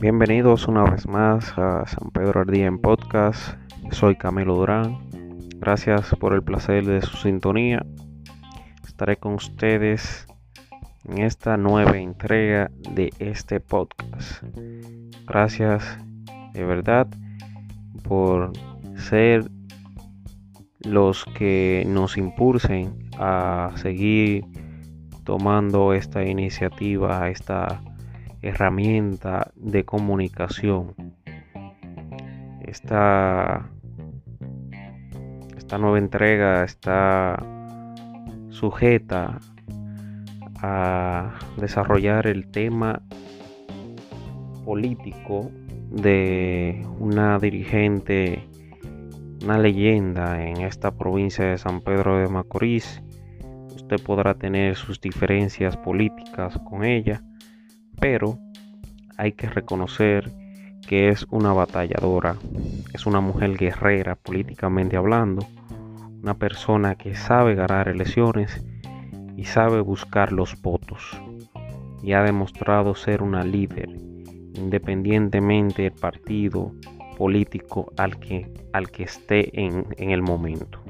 Bienvenidos una vez más a San Pedro al Día en Podcast. Soy Camilo Durán. Gracias por el placer de su sintonía. Estaré con ustedes en esta nueva entrega de este podcast. Gracias de verdad por ser los que nos impulsen a seguir tomando esta iniciativa, esta herramienta de comunicación. Esta, esta nueva entrega está sujeta a desarrollar el tema político de una dirigente, una leyenda en esta provincia de San Pedro de Macorís. Usted podrá tener sus diferencias políticas con ella, pero hay que reconocer que es una batalladora, es una mujer guerrera políticamente hablando, una persona que sabe ganar elecciones y sabe buscar los votos y ha demostrado ser una líder independientemente del partido político al que, al que esté en, en el momento.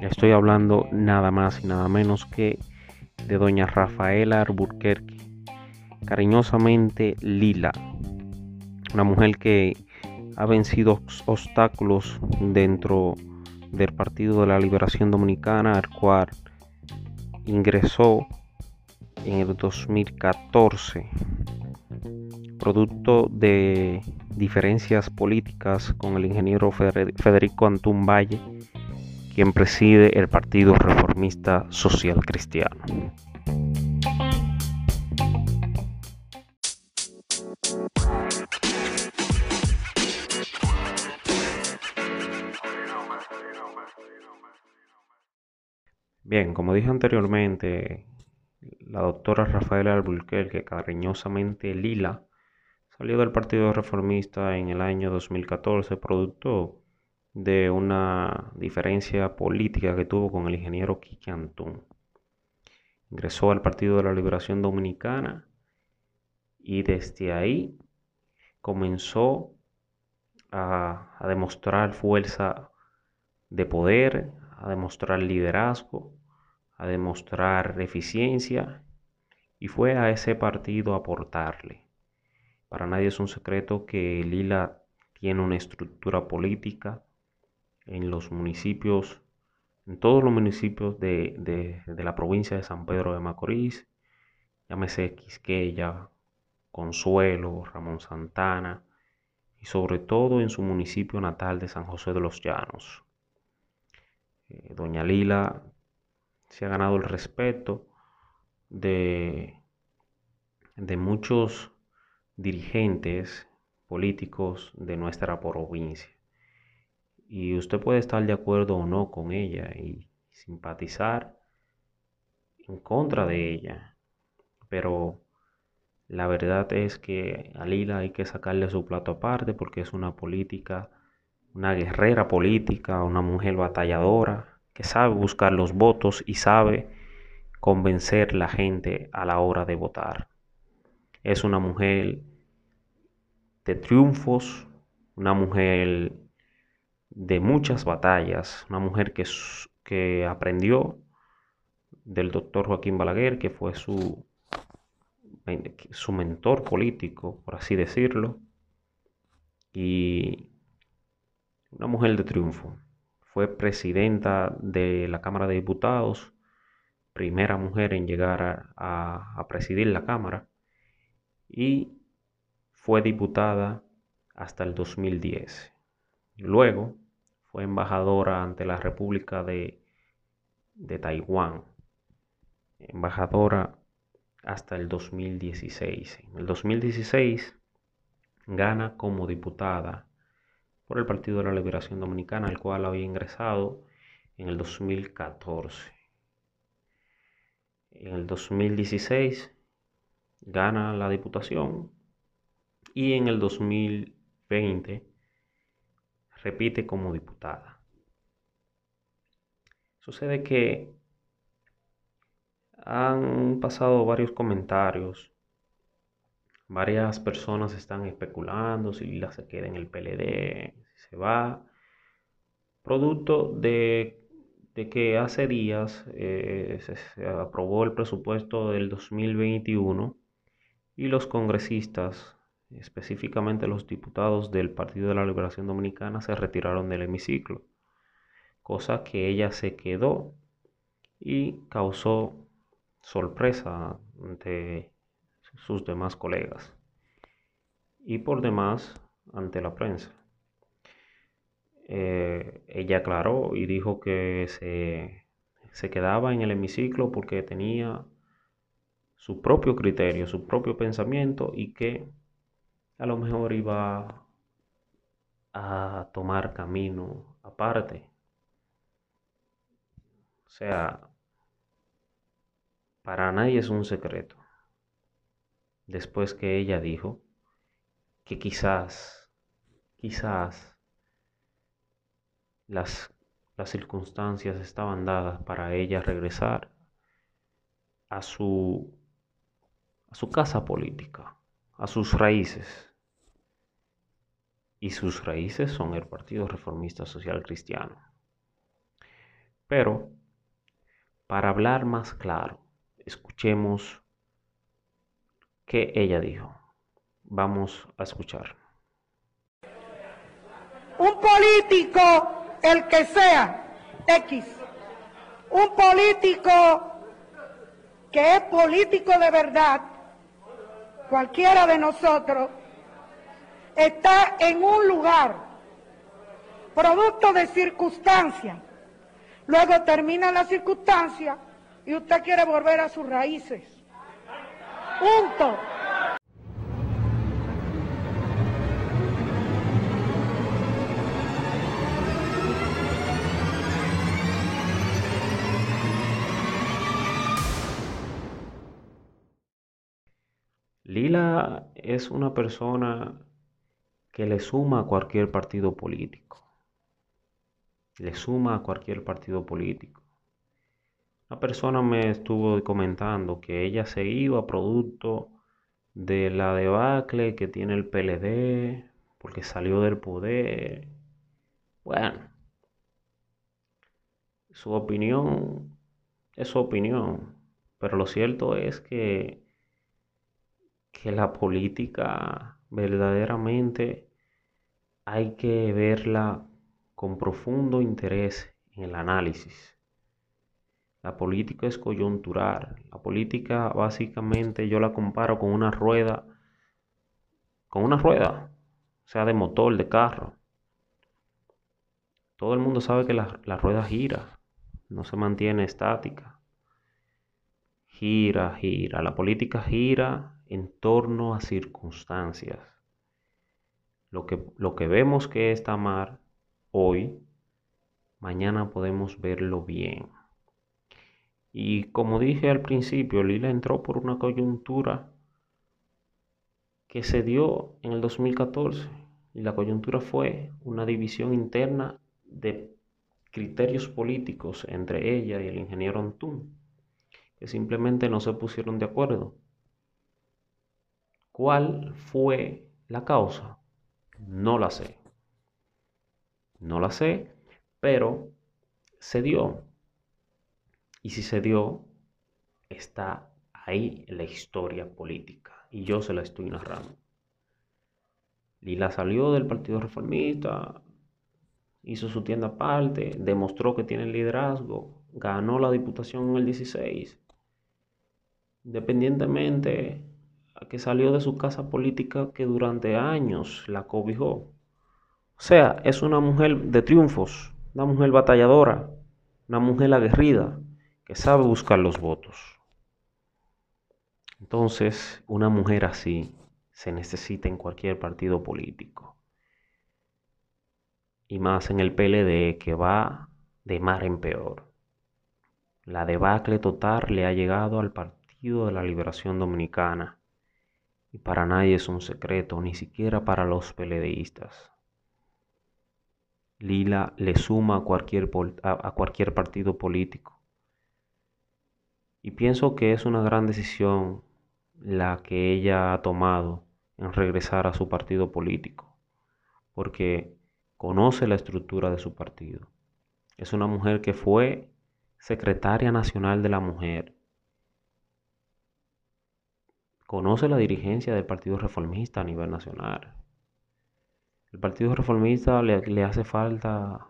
Estoy hablando nada más y nada menos que de doña Rafaela Alburquerque, cariñosamente Lila, una mujer que ha vencido obstáculos dentro del Partido de la Liberación Dominicana, al cual ingresó en el 2014, producto de diferencias políticas con el ingeniero Federico Antún Valle, quien preside el Partido Reformista Social Cristiano. Bien, como dije anteriormente, la doctora Rafaela Alburquerque, cariñosamente Lila, salió del Partido Reformista en el año 2014, producto de una diferencia política que tuvo con el ingeniero Quique Antún. Ingresó al Partido de la Liberación Dominicana y desde ahí comenzó a, a demostrar fuerza de poder, a demostrar liderazgo, a demostrar eficiencia y fue a ese partido a aportarle. Para nadie es un secreto que Lila tiene una estructura política en los municipios, en todos los municipios de, la provincia de San Pedro de Macorís, llámese Quisqueya, Consuelo, Ramón Santana y sobre todo en su municipio natal de San José de los Llanos. Eh, doña Lila se ha ganado el respeto de, de muchos dirigentes políticos de nuestra provincia. Y usted puede estar de acuerdo o no con ella y simpatizar en contra de ella. Pero la verdad es que a Lila hay que sacarle su plato aparte porque es una política, una guerrera política, una mujer batalladora que sabe buscar los votos y sabe convencer la gente a la hora de votar. Es una mujer de triunfos, una mujer de muchas batallas, una mujer que, que aprendió del doctor Joaquín Balaguer, que fue su, su mentor político, por así decirlo, y una mujer de triunfo fue presidenta de la Cámara de Diputados, primera mujer en llegar a, presidir la Cámara, y fue diputada hasta el 2010. Luego fue embajadora ante la República de, de Taiwán, embajadora hasta el 2016. En el 2016 gana como diputada por el Partido de la Liberación Dominicana, al cual había ingresado en el 2014. En el 2016 gana la diputación y en el 2020 repite como diputada. Sucede que Han pasado varios comentarios. Varias personas están especulando si Lila se queda en el PLD, si se va. Producto de, que hace días eh, se, aprobó el presupuesto del 2021 y los congresistas, específicamente los diputados del Partido de la Liberación Dominicana, se retiraron del hemiciclo, cosa que ella se quedó y causó sorpresa ante sus demás colegas y por demás ante la prensa. Eh, ella aclaró y dijo que se, se quedaba en el hemiciclo porque tenía su propio criterio, su propio pensamiento y que a lo mejor iba a tomar camino aparte. O sea, para nadie es un secreto. Después que ella dijo que quizás, quizás las, las circunstancias estaban dadas para ella regresar a su, a su casa política, a sus raíces. Y sus raíces son el Partido Reformista Social Cristiano. Pero, para hablar más claro, escuchemos qué ella dijo. Vamos a escuchar. Un político el que sea X, un político que es político de verdad, cualquiera de nosotros, está en un lugar, producto de circunstancias, luego termina la circunstancia y usted quiere volver a sus raíces. Punto. Lila es una persona que le suma a cualquier partido político. Le suma a cualquier partido político. Una persona me estuvo comentando que ella se iba producto de la debacle que tiene el PLD, porque salió del poder. Bueno, su opinión es su opinión, pero lo cierto es que que la política verdaderamente hay que verla con profundo interés en el análisis. La política es coyuntural. La política básicamente yo la comparo con una rueda, con una rueda, sea de motor, de carro. Todo el mundo sabe que la, la rueda gira, no se mantiene estática. Gira, gira. La política gira en torno a circunstancias. Lo que, lo que vemos que está mal hoy, mañana podemos verlo bien. Y como dije al principio, Lila entró por una coyuntura que se dio en el 2014. Y la coyuntura fue una división interna de criterios políticos entre ella y el ingeniero Antún, que simplemente no se pusieron de acuerdo. ¿Cuál fue la causa? No la sé. No la sé, pero se dio. Y si se dio, está ahí la historia política. Y yo se la estoy narrando. Lila salió del Partido Reformista, hizo su tienda aparte, demostró que tiene liderazgo, ganó la diputación en el 16. Independientemente que salió de su casa política que durante años la cobijó. O sea, es una mujer de triunfos, una mujer batalladora, una mujer aguerrida, que sabe buscar los votos. Entonces, una mujer así se necesita en cualquier partido político. Y más en el PLD que va de mar en peor. La debacle total le ha llegado al Partido de la Liberación Dominicana y para nadie es un secreto, ni siquiera para los peledeístas. Lila le suma a cualquier, partido político. Y pienso que es una gran decisión la que ella ha tomado en regresar a su partido político, porque conoce la estructura de su partido. Es una mujer que fue secretaria nacional de la mujer. Conoce la dirigencia del Partido Reformista a nivel nacional. El Partido Reformista le, hace falta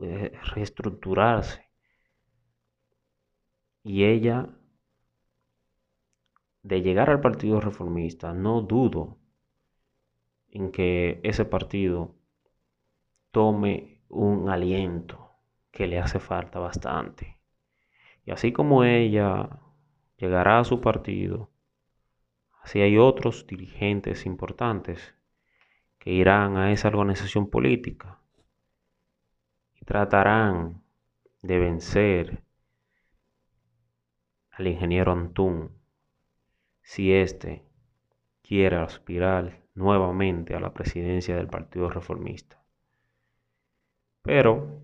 eh, reestructurarse. Y ella, de llegar al Partido Reformista, no dudo en que ese partido tome un aliento que le hace falta bastante. Y así como ella llegará a su partido, así hay otros dirigentes importantes que irán a esa organización política y tratarán de vencer al ingeniero Antún si éste quiere aspirar nuevamente a la presidencia del Partido Reformista. Pero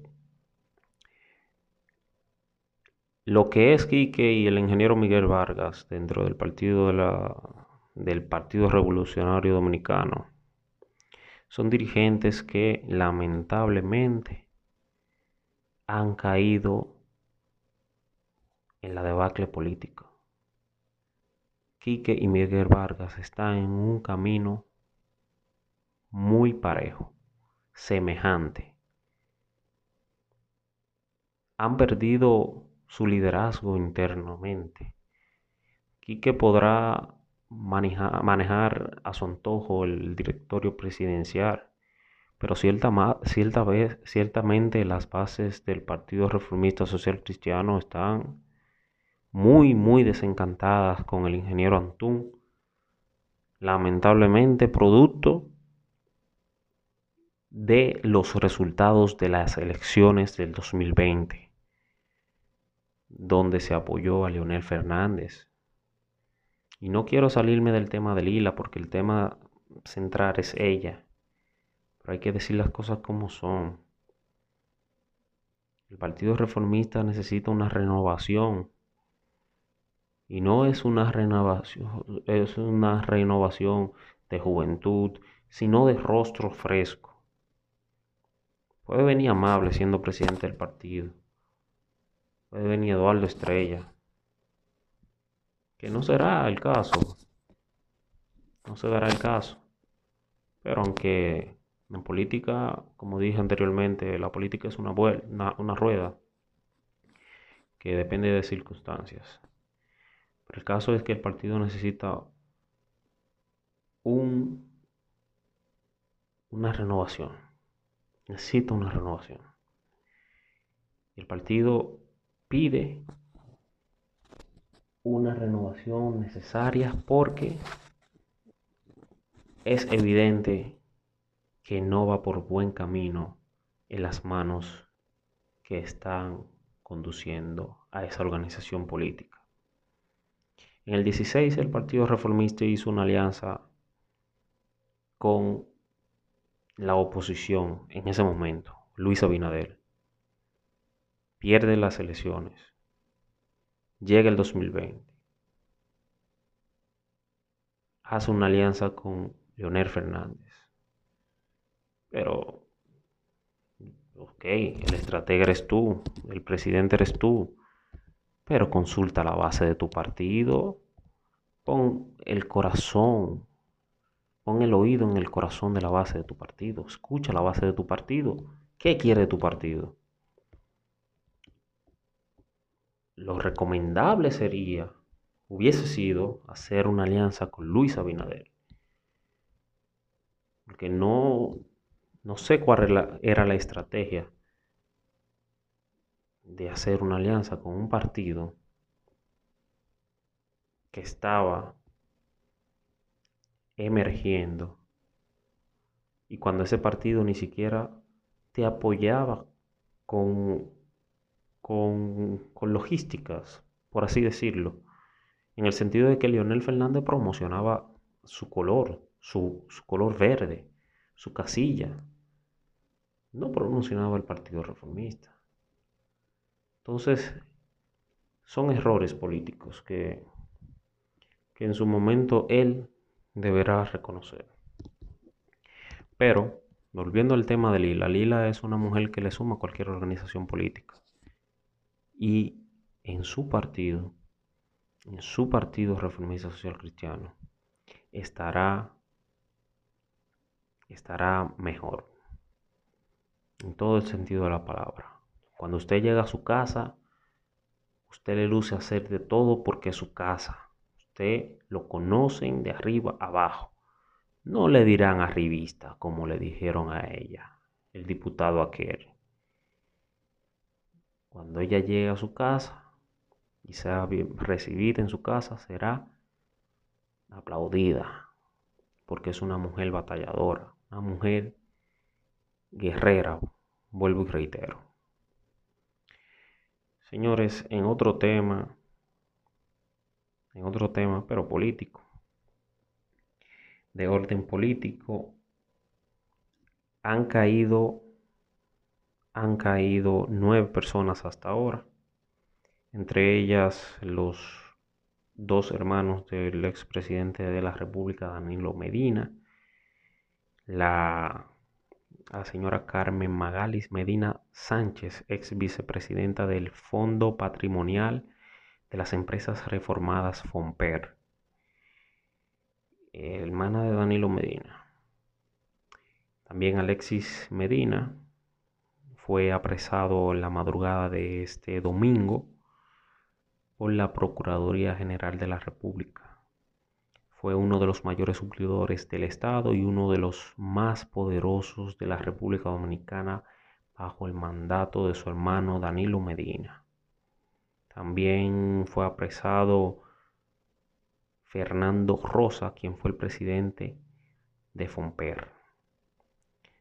lo que es Quique y el ingeniero Miguel Vargas dentro del Partido, de la, del partido Revolucionario Dominicano son dirigentes que lamentablemente han caído en la debacle política. Quique y Miguel Vargas están en un camino muy parejo, semejante. Han perdido su liderazgo internamente. Quique podrá manejar a su antojo el directorio presidencial, pero cierta, cierta vez, ciertamente las bases del Partido Reformista Social Cristiano están muy, muy desencantadas con el ingeniero Antún, lamentablemente producto de los resultados de las elecciones del 2020, donde se apoyó a Leonel Fernández, y no quiero salirme del tema de Lila porque el tema central es ella. Pero hay que decir las cosas como son. El Partido Reformista necesita una renovación. Y no es una renovación, es una renovación de juventud, sino de rostro fresco. Puede venir amable siendo presidente del partido. Puede venir Eduardo Estrella que no será el caso. No se dará el caso. Pero aunque en política, como dije anteriormente, la política es una, una, una rueda que depende de circunstancias. Pero el caso es que el partido necesita un, una renovación. Necesita una renovación. El partido pide una renovación necesaria porque es evidente que no va por buen camino en las manos que están conduciendo a esa organización política. En el 16 el Partido Reformista hizo una alianza con la oposición en ese momento, Luis Abinader. Pierde las elecciones Llega el 2020. Hace una alianza con Leonel Fernández. Pero, ok, el estratega eres tú, el presidente eres tú, pero consulta la base de tu partido, pon el corazón, pon el oído en el corazón de la base de tu partido, escucha la base de tu partido. ¿Qué quiere tu partido? Lo recomendable sería, hubiese sido hacer una alianza con Luis Abinader. Porque no, no sé cuál era la, era la estrategia de hacer una alianza con un partido que estaba emergiendo y cuando ese partido ni siquiera te apoyaba con con, logísticas, por así decirlo, en el sentido de que Leonel Fernández promocionaba su color, su, color verde, su casilla, no promocionaba el Partido Reformista. Entonces, son errores políticos que, que en su momento él deberá reconocer. Pero, volviendo al tema de Lila, Lila es una mujer que le suma a cualquier organización política. Y en su partido, en su partido reformista social cristiano, estará, estará mejor. En todo el sentido de la palabra. Cuando usted llega a su casa, usted le luce hacer de todo porque es su casa. Usted lo conocen de arriba abajo. No le dirán arribista como le dijeron a ella, el diputado aquel. Cuando ella llegue a su casa y sea recibida en su casa, será aplaudida, porque es una mujer batalladora, una mujer guerrera, vuelvo y reitero. Señores, en otro tema, en otro tema, pero político de orden político han caído han caído nueve personas hasta ahora entre ellas los dos hermanos del expresidente de la República Danilo Medina la, señora Carmen Magalis Medina Sánchez ex vicepresidenta del Fondo Patrimonial de las Empresas Reformadas FOMPER hermana de Danilo Medina. También Alexis Medina fue apresado la madrugada de este domingo por la Procuraduría General de la República. Fue uno de los mayores suplidores del Estado y uno de los más poderosos de la República Dominicana bajo el mandato de su hermano Danilo Medina. También fue apresado Fernando Rosa, quien fue el presidente de Fomper.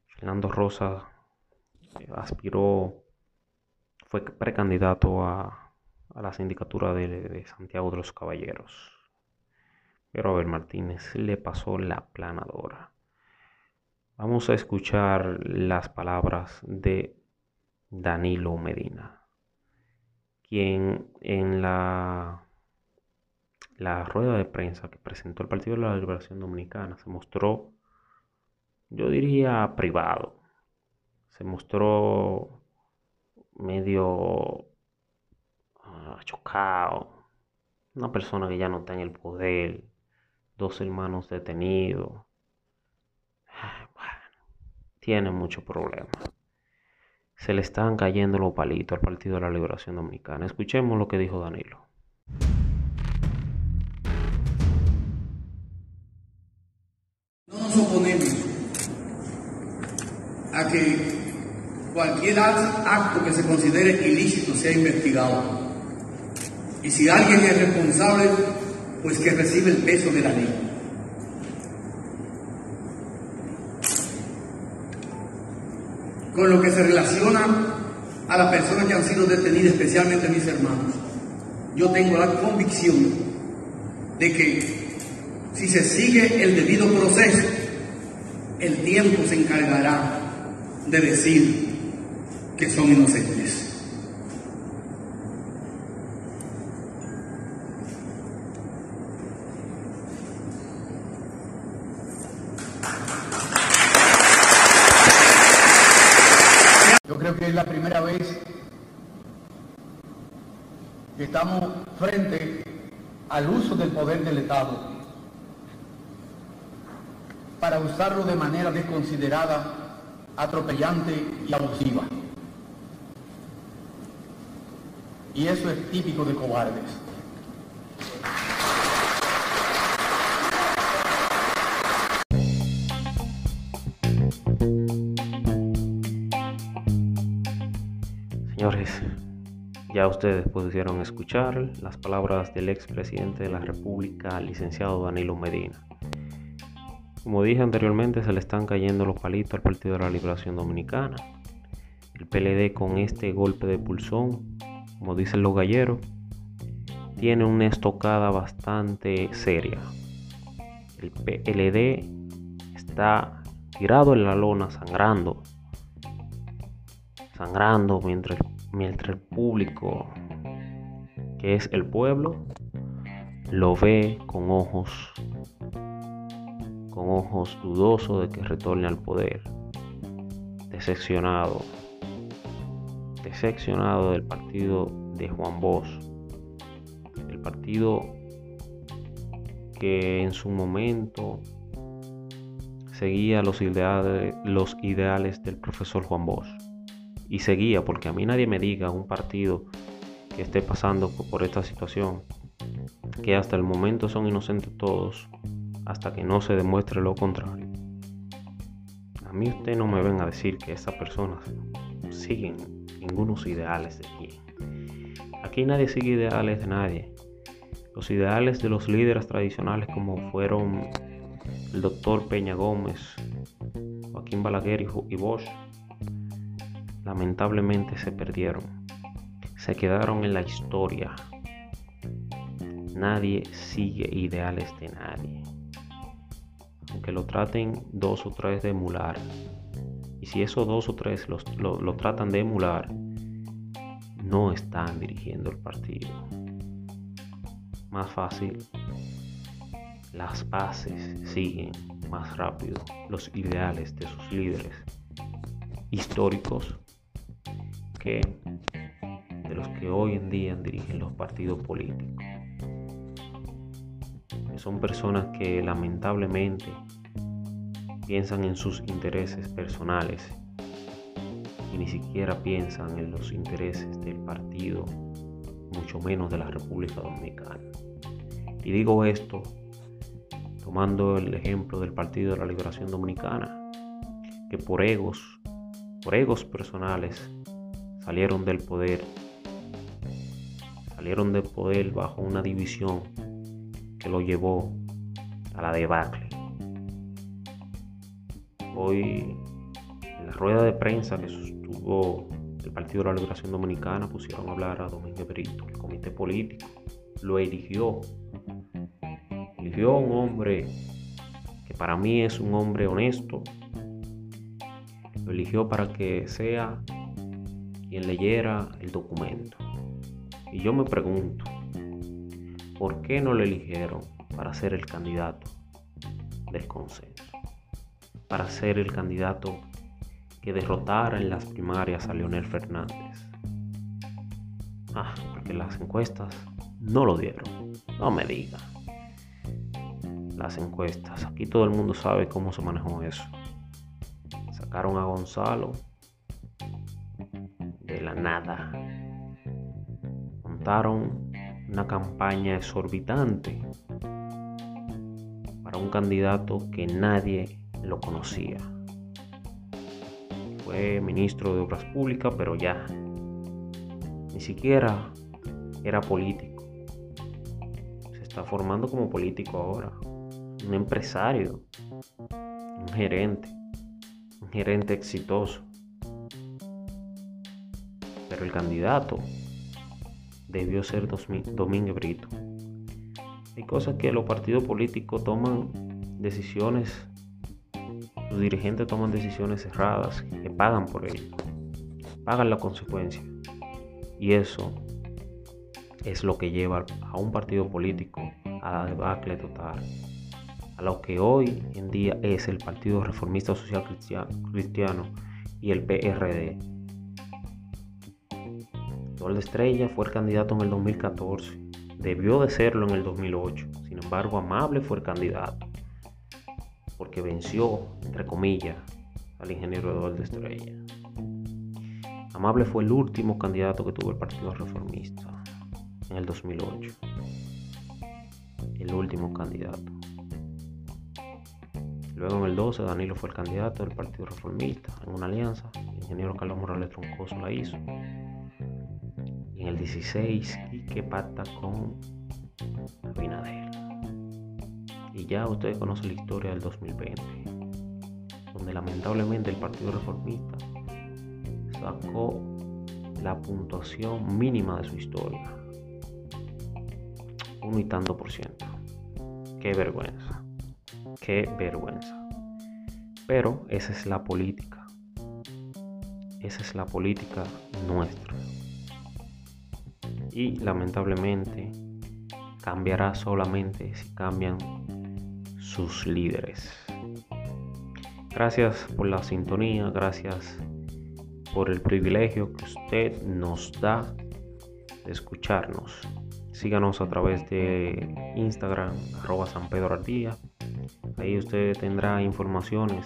Fernando Rosa aspiró, fue precandidato a, la sindicatura de, de, Santiago de los Caballeros. Pero Abel Martínez le pasó la planadora. Vamos a escuchar las palabras de Danilo Medina, quien en la la rueda de prensa que presentó el Partido de la Liberación Dominicana se mostró, yo diría, privado. Se mostró medio ah, chocado. Una persona que ya no está en el poder. Dos hermanos detenidos. Bueno, tiene muchos problemas. Se le están cayendo los palitos al Partido de la Liberación Dominicana. Escuchemos lo que dijo Danilo. oponemos a que cualquier acto que se considere ilícito sea investigado. Y si alguien es responsable, pues que recibe el peso de la ley. Con lo que se relaciona a las personas que han sido detenidas, especialmente mis hermanos, yo tengo la convicción de que si se sigue el debido proceso, el tiempo se encargará de decir que son inocentes. Yo creo que es la primera vez que estamos frente al uso del poder del Estado para usarlo de manera desconsiderada, atropellante y abusiva. Y eso es típico de cobardes. Señores, ya ustedes pudieron escuchar las palabras del expresidente de la República, licenciado Danilo Medina. Como dije anteriormente, se le están cayendo los palitos al Partido de la Liberación Dominicana. El PLD con este golpe de pulsón, como dicen los galleros, tiene una estocada bastante seria. El PLD está tirado en la lona, sangrando. Sangrando mientras, mientras el público que es el pueblo, lo ve con ojos con ojos dudosos de que retorne al poder, decepcionado, decepcionado del partido de Juan Bosch, el partido que en su momento seguía los ideales, del profesor Juan Bosch. Y seguía, porque a mí nadie me diga un partido que esté pasando por esta situación, que hasta el momento son inocentes todos, hasta que no se demuestre lo contrario. A mí usted no me ven a decir que esas personas siguen ningunos ideales de. Aquí nadie sigue ideales de nadie. Los ideales de los líderes tradicionales como fueron el doctor Peña Gómez, Joaquín Balaguer y Bosch, lamentablemente se perdieron. Se quedaron en la historia. Nadie sigue ideales de nadie aunque lo traten dos o tres de emular. Si esos dos o tres lo, lo tratan de emular, no están dirigiendo el partido. Más fácil, las bases siguen más rápido los ideales de sus líderes históricos que de los que hoy en día dirigen los partidos políticos son personas que lamentablemente piensan en sus intereses personales y ni siquiera piensan en los intereses del partido, mucho menos de la República Dominicana. Y digo esto tomando el ejemplo del Partido de la Liberación Dominicana, que por egos, por egos personales, salieron del poder, salieron del poder bajo una división que lo llevó a la debacle. Hoy, en la rueda de prensa que sostuvo el Partido de la Liberación Dominicana, pusieron a hablar a Domínguez Brito, el comité político, lo eligió. Eligió a un hombre que para mí es un hombre honesto. Lo eligió para que sea quien leyera el documento. Y yo me pregunto, ¿por qué no lo eligieron para ser el candidato del consenso? Para ser el candidato que derrotara en las primarias a Leonel Fernández. Ah, porque las encuestas no lo dieron. No me diga. Las encuestas. Aquí todo el mundo sabe cómo se manejó eso. Sacaron a Gonzalo de la nada. Montaron una campaña exorbitante para un candidato que nadie lo conocía. Fue ministro de Obras Públicas, pero ya ni siquiera era político. Se está formando como político ahora. Un empresario, un gerente, un gerente exitoso. Pero el candidato debió ser Domínguez Brito. Hay cosas que los partidos políticos toman decisiones, los dirigentes toman decisiones cerradas que pagan por ello, pagan la consecuencia. Y eso es lo que lleva a un partido político a la debacle total, a lo que hoy en día es el Partido Reformista Social Cristiano y el PRD Eduardo Estrella fue el candidato en el 2014. Debió de serlo en el 2008. Sin embargo, Amable fue el candidato. Porque venció, entre comillas, al ingeniero Eduardo Estrella. Amable fue el último candidato que tuvo el Partido Reformista en el 2008. El último candidato. Luego en el 12 Danilo fue el candidato del Partido Reformista en una alianza. El ingeniero Carlos Morales Troncoso la hizo en el 16 que pacta con Abinader. Y ya ustedes conocen la historia del 2020, donde lamentablemente el Partido Reformista sacó la puntuación mínima de su historia. Un y tanto por ciento. Qué vergüenza. Qué vergüenza. Pero esa es la política. Esa es la política nuestra. y lamentablemente cambiará solamente si cambian sus líderes. Gracias por la sintonía, gracias por el privilegio que usted nos da de escucharnos. Síganos a través de Instagram, arroba San Pedro Ardía. Ahí usted tendrá informaciones,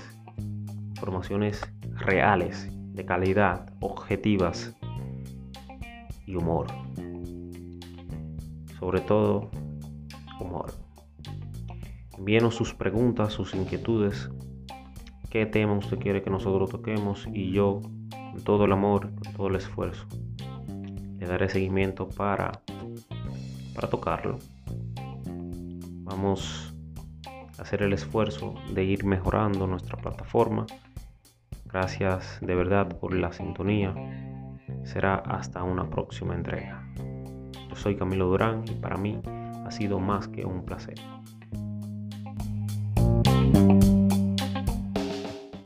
informaciones reales, de calidad, objetivas y humor. Sobre todo, humor. Envíenos sus preguntas, sus inquietudes, qué tema usted quiere que nosotros toquemos y yo, con todo el amor, con todo el esfuerzo, le daré seguimiento para para tocarlo. Vamos a hacer el esfuerzo de ir mejorando nuestra plataforma. Gracias de verdad por la sintonía. Será hasta una próxima entrega. Yo soy Camilo Durán y para mí ha sido más que un placer.